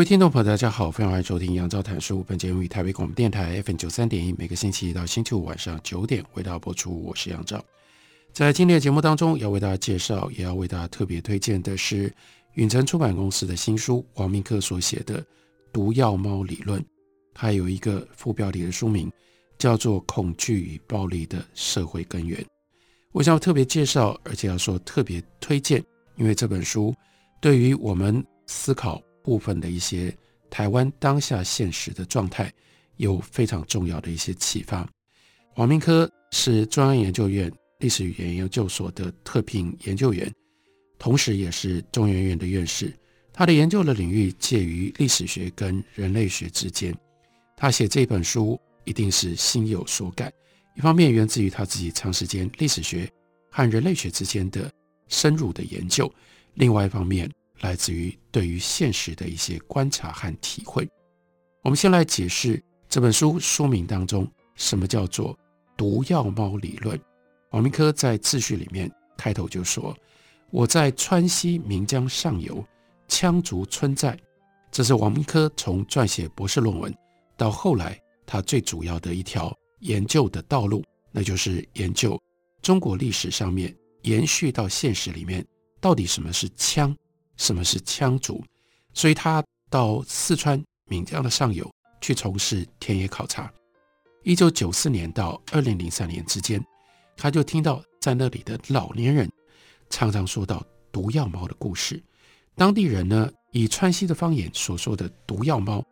各位听众朋友，大家好，欢迎收听杨照谈书。本节目于台北广播电台 FM 九三点一，每个星期一到星期五晚上九点为大家播出。我是杨照。在今天的节目当中，要为大家介绍，也要为大家特别推荐的是允晨出版公司的新书，王明克所写的《毒药猫理论》。它有一个副标题的书名，叫做《恐惧与暴力的社会根源》。我想要特别介绍，而且要说特别推荐，因为这本书对于我们思考。部分的一些台湾当下现实的状态，有非常重要的一些启发。黄明珂是中央研究院历史语言研究所的特聘研究员，同时也是中研院的院士。他的研究的领域介于历史学跟人类学之间。他写这本书一定是心有所感，一方面源自于他自己长时间历史学和人类学之间的深入的研究，另外一方面。来自于对于现实的一些观察和体会。我们先来解释这本书书名当中什么叫做“毒药猫理论”。王明科在自序里面开头就说：“我在川西岷江上游羌族村寨，这是王明科从撰写博士论文到后来他最主要的一条研究的道路，那就是研究中国历史上面延续到现实里面到底什么是羌。”什么是羌族？所以他到四川岷江的上游去从事田野考察。一九九四年到二零零三年之间，他就听到在那里的老年人常常说到毒药猫的故事。当地人呢，以川西的方言所说的毒药猫，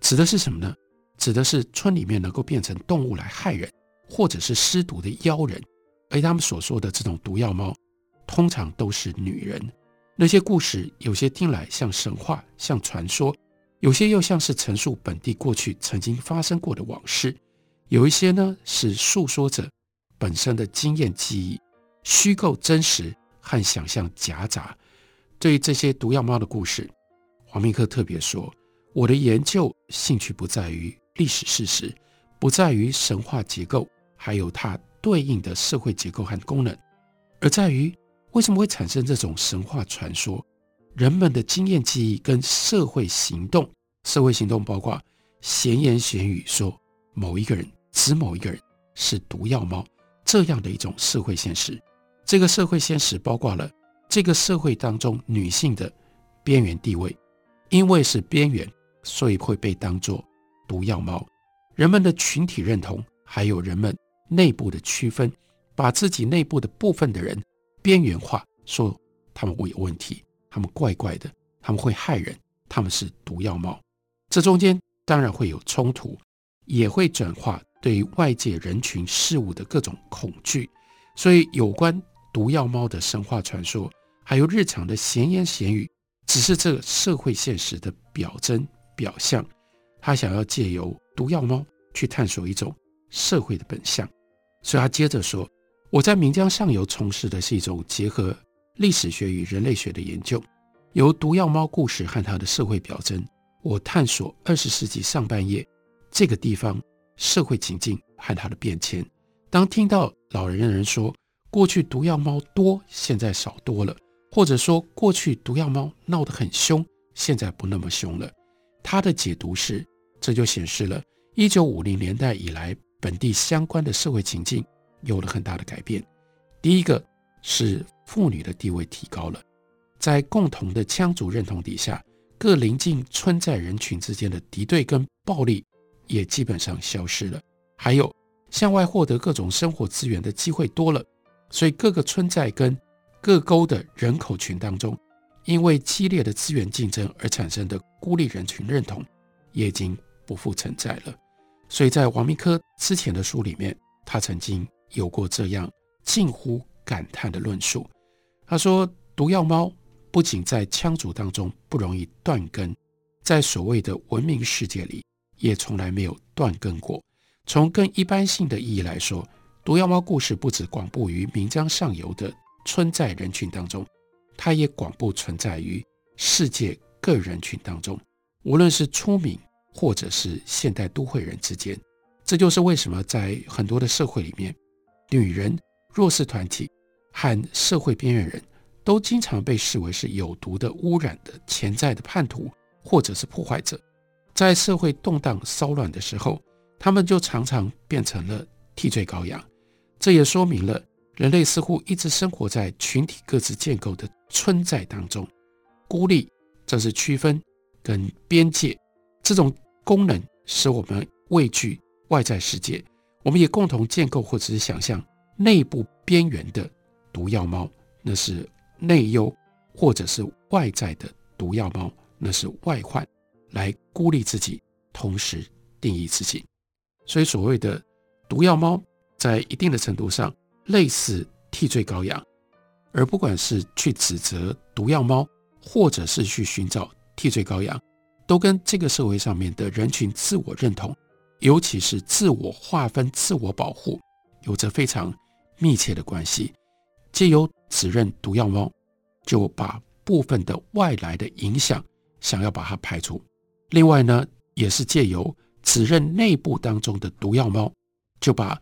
指的是什么呢？指的是村里面能够变成动物来害人，或者是施毒的妖人。而他们所说的这种毒药猫，通常都是女人。那些故事有些听来像神话、像传说，有些又像是陈述本地过去曾经发生过的往事，有一些呢是诉说着本身的经验记忆，虚构真实和想象夹杂。对于这些毒药猫的故事，黄明珂特别说：“我的研究兴趣不在于历史事实，不在于神话结构，还有它对应的社会结构和功能，而在于。”为什么会产生这种神话传说？人们的经验记忆跟社会行动，社会行动包括闲言闲语说某一个人指某一个人是毒药猫这样的一种社会现实。这个社会现实包括了这个社会当中女性的边缘地位，因为是边缘，所以会被当作毒药猫。人们的群体认同，还有人们内部的区分，把自己内部的部分的人。边缘化，说他们会有问题，他们怪怪的，他们会害人，他们是毒药猫。这中间当然会有冲突，也会转化对外界人群事物的各种恐惧。所以，有关毒药猫的神话传说，还有日常的闲言闲语，只是这个社会现实的表征表象。他想要借由毒药猫去探索一种社会的本相。所以他接着说。我在岷江上游从事的是一种结合历史学与人类学的研究，由毒药猫故事和它的社会表征，我探索二十世纪上半叶这个地方社会情境和它的变迁。当听到老年人说过去毒药猫多，现在少多了，或者说过去毒药猫闹得很凶，现在不那么凶了，他的解读是，这就显示了一九五零年代以来本地相关的社会情境。有了很大的改变。第一个是妇女的地位提高了，在共同的羌族认同底下，各邻近村寨人群之间的敌对跟暴力也基本上消失了。还有向外获得各种生活资源的机会多了，所以各个村寨跟各沟的人口群当中，因为激烈的资源竞争而产生的孤立人群认同也已经不复存在了。所以在王明珂之前的书里面，他曾经。有过这样近乎感叹的论述。他说：“毒药猫不仅在羌族当中不容易断根，在所谓的文明世界里也从来没有断根过。从更一般性的意义来说，毒药猫故事不止广布于岷江上游的村寨人群当中，它也广布存在于世界各人群当中，无论是出名或者是现代都会人之间。这就是为什么在很多的社会里面，女人、弱势团体和社会边缘人都经常被视为是有毒的、污染的、潜在的叛徒或者是破坏者。在社会动荡骚乱的时候，他们就常常变成了替罪羔羊。这也说明了人类似乎一直生活在群体各自建构的村寨当中，孤立正是区分跟边界这种功能，使我们畏惧外在世界。我们也共同建构或者是想象内部边缘的毒药猫，那是内忧；或者是外在的毒药猫，那是外患，来孤立自己，同时定义自己。所以，所谓的毒药猫，在一定的程度上类似替罪羔羊，而不管是去指责毒药猫，或者是去寻找替罪羔羊，都跟这个社会上面的人群自我认同，尤其是自我划分、自我保护，有着非常密切的关系。借由指认毒药猫，就把部分的外来的影响想要把它排除。另外呢，也是借由指认内部当中的毒药猫，就把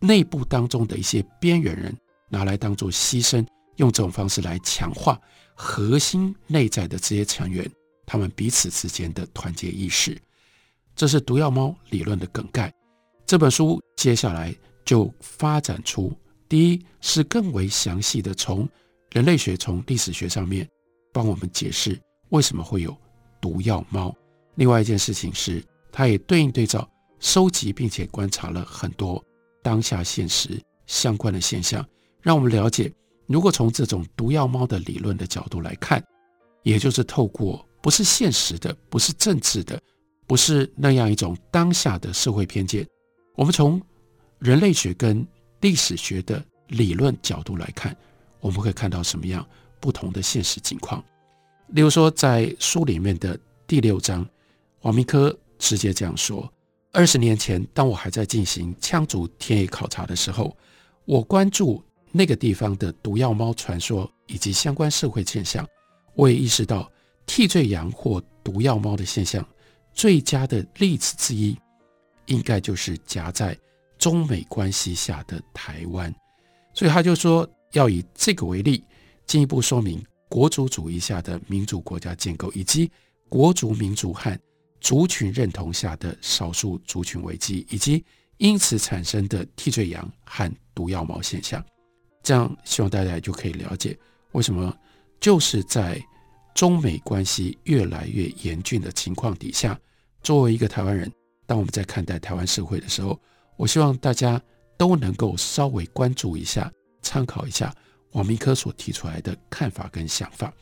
内部当中的一些边缘人拿来当做牺牲，用这种方式来强化核心内在的这些成员，他们彼此之间的团结意识。这是毒药猫理论的梗概。这本书接下来就发展出，第一是更为详细的从人类学、从历史学上面帮我们解释为什么会有毒药猫。另外一件事情是，它也对应对照收集并且观察了很多当下现实相关的现象，让我们了解，如果从这种毒药猫的理论的角度来看，也就是透过不是现实的、不是政治的、不是那样一种当下的社会偏见，我们从人类学跟历史学的理论角度来看，我们会看到什么样不同的现实情况？例如说，在书里面的第六章，王明科。直接这样说：二十年前，当我还在进行羌族田野考察的时候，我关注那个地方的毒药猫传说以及相关社会现象。我也意识到替罪羊或毒药猫的现象，最佳的例子之一，应该就是夹在中美关系下的台湾。所以他就说，要以这个为例，进一步说明国族主义下的民主国家建构，以及国族民族和族群认同下的少数族群危机，以及因此产生的替罪羊和毒药猫现象，这样希望大家就可以了解为什么就是在中美关系越来越严峻的情况底下，作为一个台湾人，当我们在看待台湾社会的时候，我希望大家都能够稍微关注一下、参考一下王明科所提出来的看法跟想法。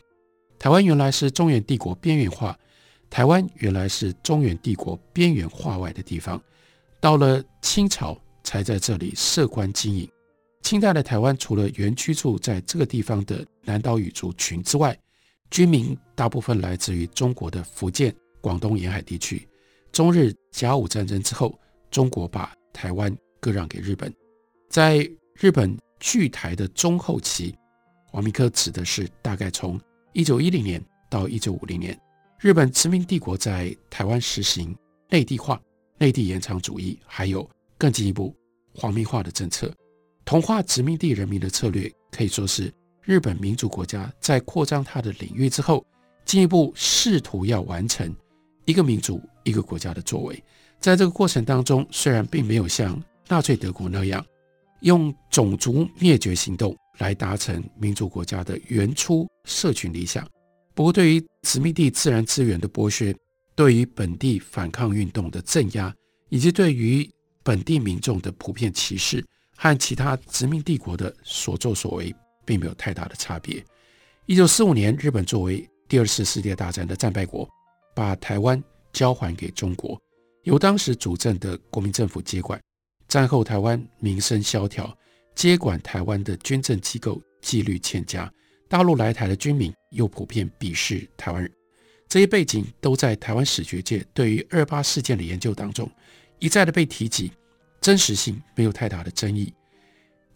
台湾原来是中原帝国边缘化。台湾原来是中原帝国边缘化外的地方，到了清朝才在这里设官经营。清代的台湾除了原居住在这个地方的南岛语族群之外，居民大部分来自于中国的福建、广东沿海地区。中日甲午战争之后，中国把台湾割让给日本。在日本据台的中后期，王明科指的是大概从一九一零年到一九五零年。日本殖民帝国在台湾实行内地化、内地延长主义，还有更进一步皇民化的政策，同化殖民地人民的策略，可以说是日本民主国家在扩张它的领域之后，进一步试图要完成一个民族、一个国家的作为。在这个过程当中，虽然并没有像纳粹德国那样用种族灭绝行动来达成民主国家的原初社群理想。不过，对于殖民地自然资源的剥削，对于本地反抗运动的镇压，以及对于本地民众的普遍歧视，和其他殖民帝国的所作所为，并没有太大的差别。一九四五年，日本作为第二次世界大战的战败国，把台湾交还给中国，由当时主政的国民政府接管。战后，台湾民生萧条，接管台湾的军政机构纪律欠佳。大陆来台的军民又普遍鄙视台湾人，这些背景都在台湾史学界对于二八事件的研究当中一再的被提及，真实性没有太大的争议。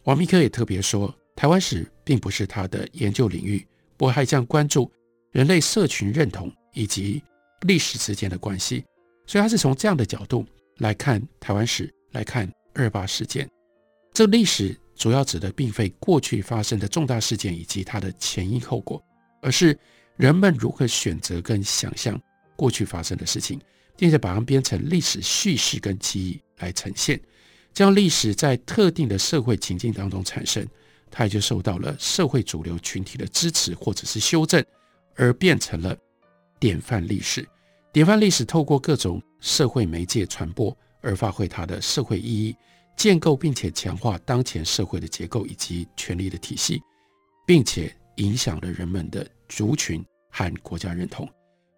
王密克也特别说，台湾史并不是他的研究领域，不过还将关注人类社群认同以及历史之间的关系，所以他是从这样的角度来看台湾史，来看二八事件。这历史主要指的并非过去发生的重大事件以及它的前因后果，而是人们如何选择跟想象过去发生的事情，并且把它编成历史叙事跟记忆来呈现。将历史在特定的社会情境当中产生，它也就受到了社会主流群体的支持或者是修正，而变成了典范历史。典范历史透过各种社会媒介传播，而发挥它的社会意义，建构并且强化当前社会的结构以及权力的体系，并且影响了人们的族群和国家认同。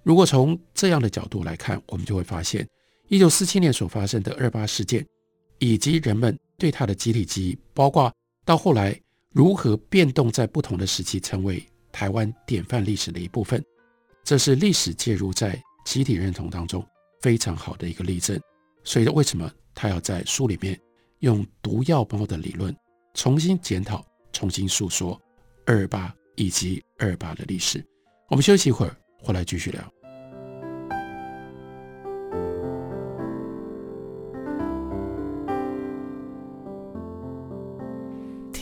如果从这样的角度来看，我们就会发现，一九四七年所发生的二八事件。以及人们对他的集体记忆，包括到后来如何变动在不同的时期，成为台湾典范历史的一部分，这是历史介入在集体认同当中非常好的一个例证。所以，为什么他要在书里面用毒药包的理论重新检讨、重新诉说二八以及二二八的历史？我们休息一会儿，回来继续聊。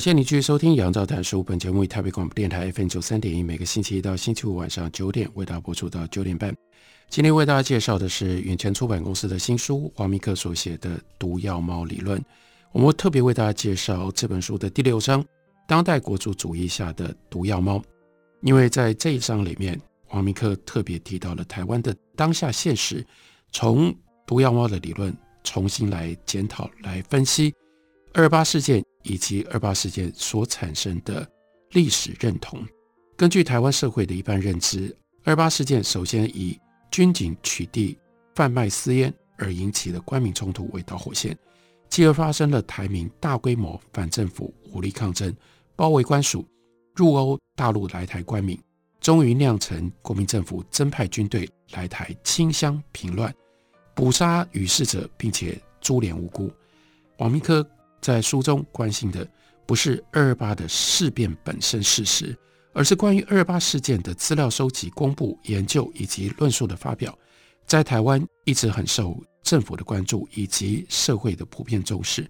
谢你继续收听《杨照谈书》本节目，以台北广播电台 FM 九三点一，每个星期一到星期五晚上九点为大家播出到九点半。今天为大家介绍的是远前出版公司的新书，王明克所写的《毒药猫理论》。我们特别为大家介绍这本书的第六章“当代国族主义下的毒药猫”，因为在这一章里面，王明克特别提到了台湾的当下现实，从毒药猫的理论重新来检讨、来分析二八事件。以及二八事件所产生的历史认同，根据台湾社会的一般认知，二八事件首先以军警取缔、贩卖私烟而引起的官民冲突为导火线，继而发生了台民大规模反政府武力抗争、包围官署、入欧大陆来台官民，终于酿成国民政府增派军队来台清乡平乱、捕杀与事者，并且株连无辜。王密科。在书中关心的不是二二八的事变本身事实，而是关于二二八事件的资料收集、公布、研究以及论述的发表，在台湾一直很受政府的关注以及社会的普遍重视。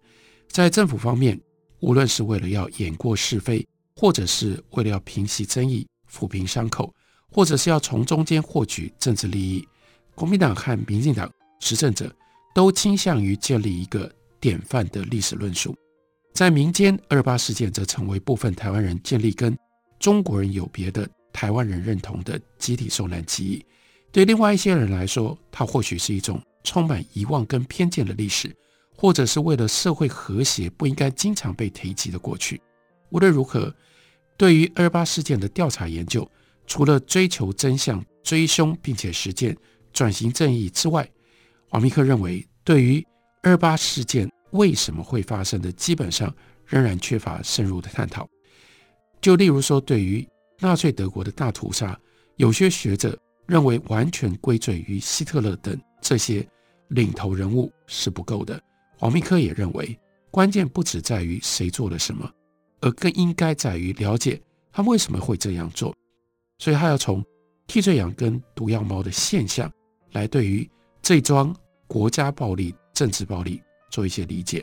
在政府方面，无论是为了要掩过是非，或者是为了要平息争议、抚平伤口，或者是要从中间获取政治利益，国民党和民进党执政者都倾向于建立一个。典范的历史论述，在民间，二八事件则成为部分台湾人建立跟中国人有别的台湾人认同的集体受难记忆。对另外一些人来说，它或许是一种充满遗忘跟偏见的历史，或者是为了社会和谐不应该经常被提及的过去。无论如何，对于二八事件的调查研究，除了追求真相、追凶并且实践转型正义之外，王密克认为，对于二八事件为什么会发生的，基本上仍然缺乏深入的探讨。就例如说，对于纳粹德国的大屠杀，有些学者认为完全归罪于希特勒等这些领头人物是不够的。黄密克也认为，关键不只在于谁做了什么，而更应该在于了解他为什么会这样做。所以，他要从替罪羊跟毒药猫的现象来对于这桩国家暴力。政治暴力做一些理解。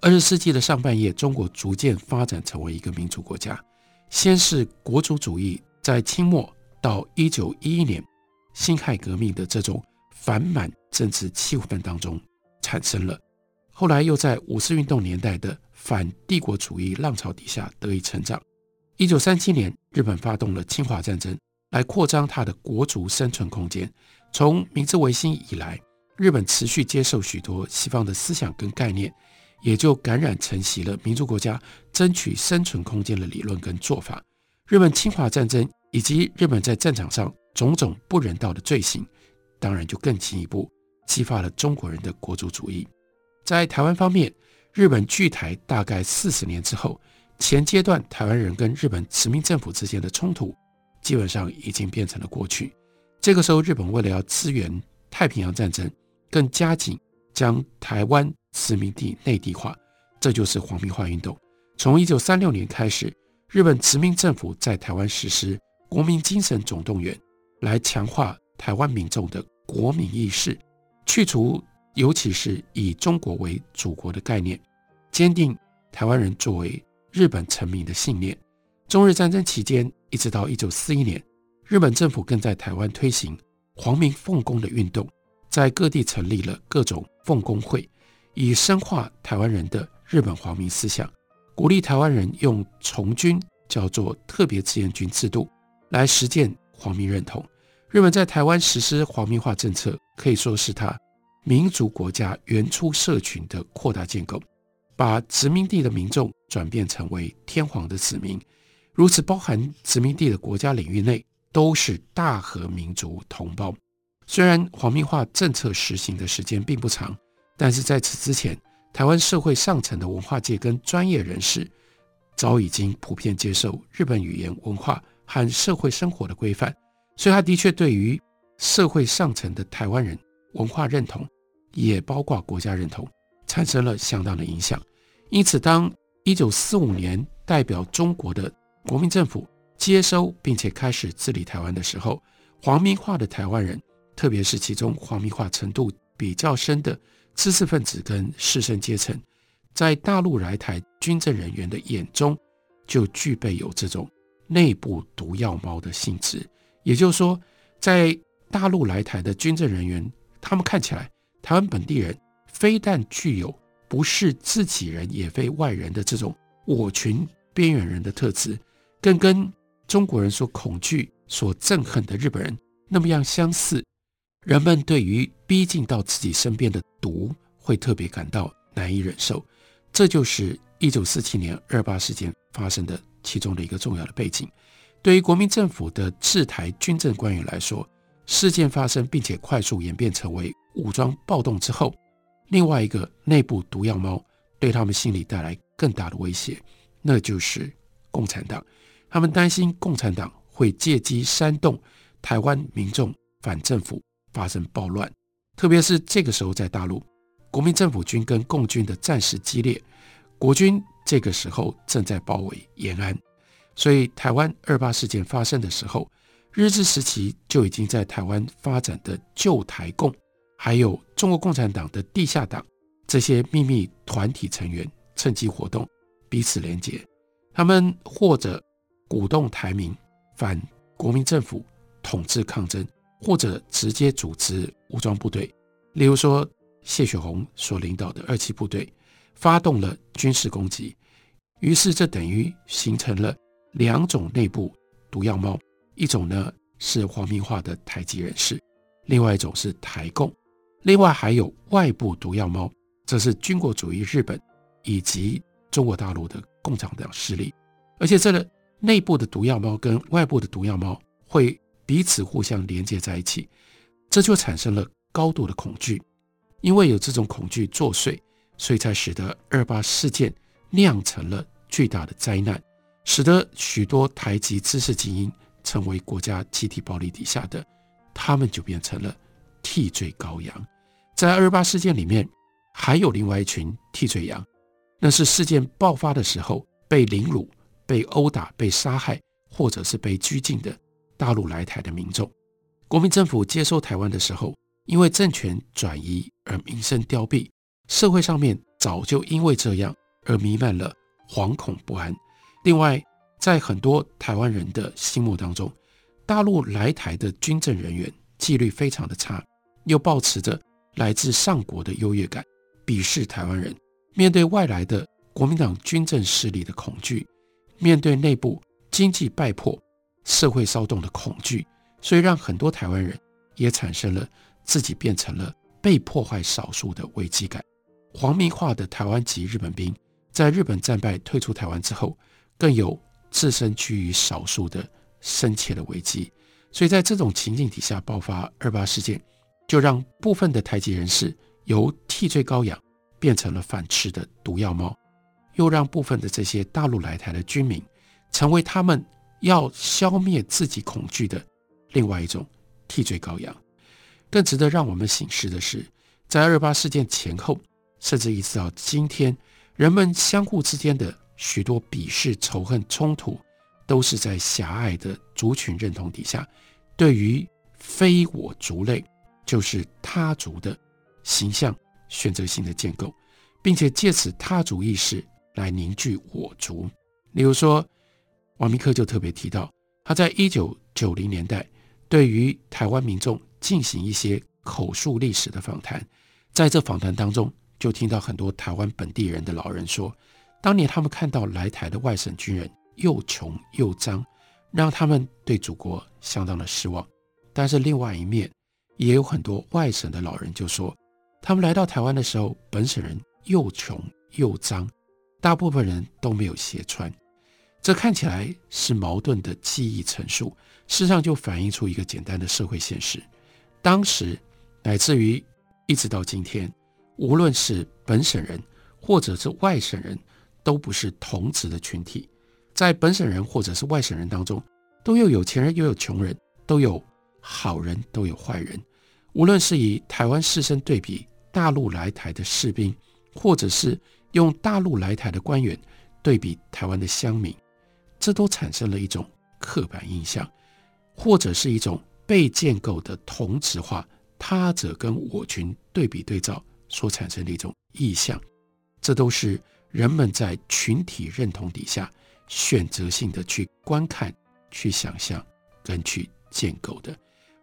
二十世纪的上半叶，中国逐渐发展成为一个民主国家。先是国族主义，在清末到一九一一年辛亥革命的这种反满政治气氛当中产生了。后来又在五四运动年代的反帝国主义浪潮底下得以成长。一九三七年，日本发动了侵华战争，来扩张它的国族生存空间。从明治维新以来，日本持续接受许多西方的思想跟概念，也就感染承袭了民族国家争取生存空间的理论跟做法。日本侵华战争以及日本在战场上种种不人道的罪行，当然就更进一步激发了中国人的国族主义。在台湾方面，日本据台大概四十年之后，前阶段台湾人跟日本殖民政府之间的冲突，基本上已经变成了过去。这个时候，日本为了要支援太平洋战争，更加紧将台湾殖民地内地化，这就是皇民化运动。从一九三六年开始，日本殖民政府在台湾实施国民精神总动员，来强化台湾民众的国民意识，去除尤其是以中国为祖国的概念，坚定台湾人作为日本臣民的信念。中日战争期间，一直到一九四一年，日本政府更在台湾推行皇民奉公的运动。在各地成立了各种奉公会，以深化台湾人的日本皇民思想，鼓励台湾人用从军，叫做特别志愿军制度，来实践皇民认同。日本在台湾实施皇民化政策，可以说是他民族国家原初社群的扩大建构，把殖民地的民众转变成为天皇的子民，如此包含殖民地的国家领域内都是大和民族同胞。虽然皇民化政策实行的时间并不长，但是在此之前，台湾社会上层的文化界跟专业人士早已经普遍接受日本语言文化和社会生活的规范，所以他的确对于社会上层的台湾人文化认同，也包括国家认同，产生了相当的影响。因此，当一九四五年代表中国的国民政府接收并且开始治理台湾的时候，皇民化的台湾人。特别是其中皇民化程度比较深的知识分子跟士绅阶层，在大陆来台军政人员的眼中，就具备有这种内部毒药猫的性质。也就是说，在大陆来台的军政人员，他们看起来台湾本地人非但具有不是自己人也非外人的这种我群边缘人的特质，更跟中国人所恐惧、所憎恨的日本人那么样相似。人们对于逼近到自己身边的毒会特别感到难以忍受，这就是一九四七年二八事件发生的其中的一个重要的背景。对于国民政府的治台军政官员来说，事件发生并且快速演变成为武装暴动之后，另外一个内部毒药猫对他们心里带来更大的威胁，那就是共产党。他们担心共产党会借机煽动台湾民众反政府。发生暴乱，特别是这个时候在大陆，国民政府军跟共军的战事激烈，国军这个时候正在包围延安，所以台湾二八事件发生的时候，日治时期就已经在台湾发展的旧台共，还有中国共产党的地下党这些秘密团体成员趁机活动，彼此连结，他们或者鼓动台民反国民政府统治抗争。或者直接组织武装部队，例如说谢雪红所领导的二七部队发动了军事攻击，于是这等于形成了两种内部毒药猫，一种呢是皇民化的台籍人士，另外一种是台共，另外还有外部毒药猫，这是军国主义日本以及中国大陆的共产党势力，而且这个内部的毒药猫跟外部的毒药猫会。彼此互相连接在一起，这就产生了高度的恐惧。因为有这种恐惧作祟，所以才使得二八事件酿成了巨大的灾难，使得许多台籍知识精英成为国家集体暴力底下的，他们就变成了替罪羔羊。在二八事件里面，还有另外一群替罪羊，那是事件爆发的时候被凌辱、被殴打、被杀害，或者是被拘禁的。大陆来台的民众，国民政府接收台湾的时候，因为政权转移而民生凋敝，社会上面早就因为这样而弥漫了惶恐不安。另外，在很多台湾人的心目当中，大陆来台的军政人员纪律非常的差，又抱持着来自上国的优越感，鄙视台湾人；面对外来的国民党军政势力的恐惧；面对内部经济败破、社会骚动的恐惧，所以让很多台湾人也产生了自己变成了被破坏少数的危机感。皇民化的台湾籍日本兵，在日本战败退出台湾之后，更有自身居于少数的深切的危机。所以在这种情境底下爆发二八事件，就让部分的台籍人士由替罪羔羊变成了反吃的毒药猫，又让部分的这些大陆来台的军民成为他们要消灭自己恐惧的另外一种替罪羔羊。更值得让我们省视的是，在二八事件前后，甚至一直到今天，人们相互之间的许多鄙视、仇恨、冲突。都是在狭隘的族群认同底下，对于非我族类，就是他族的形象选择性的建构，并且借此他族意识来凝聚我族。例如说，王明科就特别提到，他在一九九零年代对于台湾民众进行一些口述历史的访谈，在这访谈当中，就听到很多台湾本地人的老人说，当年他们看到来台的外省军人。又穷又脏，让他们对祖国相当的失望。但是另外一面，也有很多外省的老人就说，他们来到台湾的时候，本省人又穷又脏，大部分人都没有鞋穿。这看起来是矛盾的记忆陈述，事实上就反映出一个简单的社会现实：当时乃至于一直到今天，无论是本省人或者是外省人，都不是同质的群体。在本省人或者是外省人当中，都有有钱人，又有穷人，都有好人，都有坏人。无论是以台湾士绅对比大陆来台的士兵，或者是用大陆来台的官员对比台湾的乡民，这都产生了一种刻板印象，或者是一种被建构的同质化，他者跟我群对比对照所产生的一种意象。这都是人们在群体认同底下。选择性的去观看、去想象跟去建构的，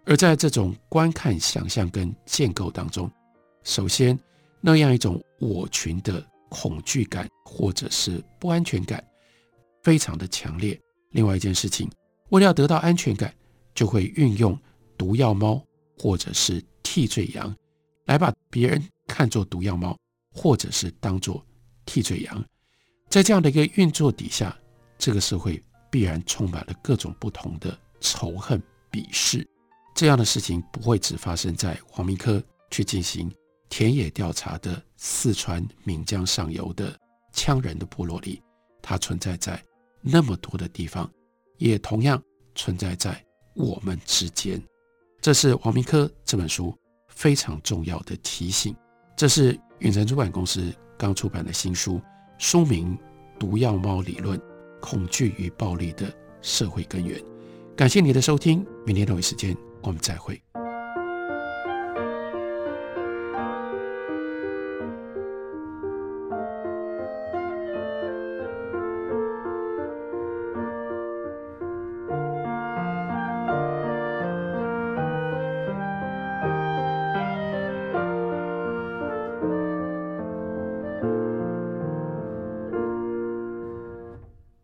而在这种观看、想象跟建构当中，首先那样一种我群的恐惧感或者是不安全感非常的强烈。另外一件事情，为了要得到安全感，就会运用毒药猫或者是替罪羊来把别人看作毒药猫，或者是当作替罪羊。在这样的一个运作底下。这个社会必然充满了各种不同的仇恨、鄙视，这样的事情不会只发生在黄明科去进行田野调查的四川岷江上游的羌人的部落里，它存在在那么多的地方，也同样存在在我们之间。这是王明科这本书非常重要的提醒。这是远城出版公司刚出版的新书，书名《毒药猫理论》。恐惧与暴力的社会根源。感谢你的收听，明天同一时间我们再会。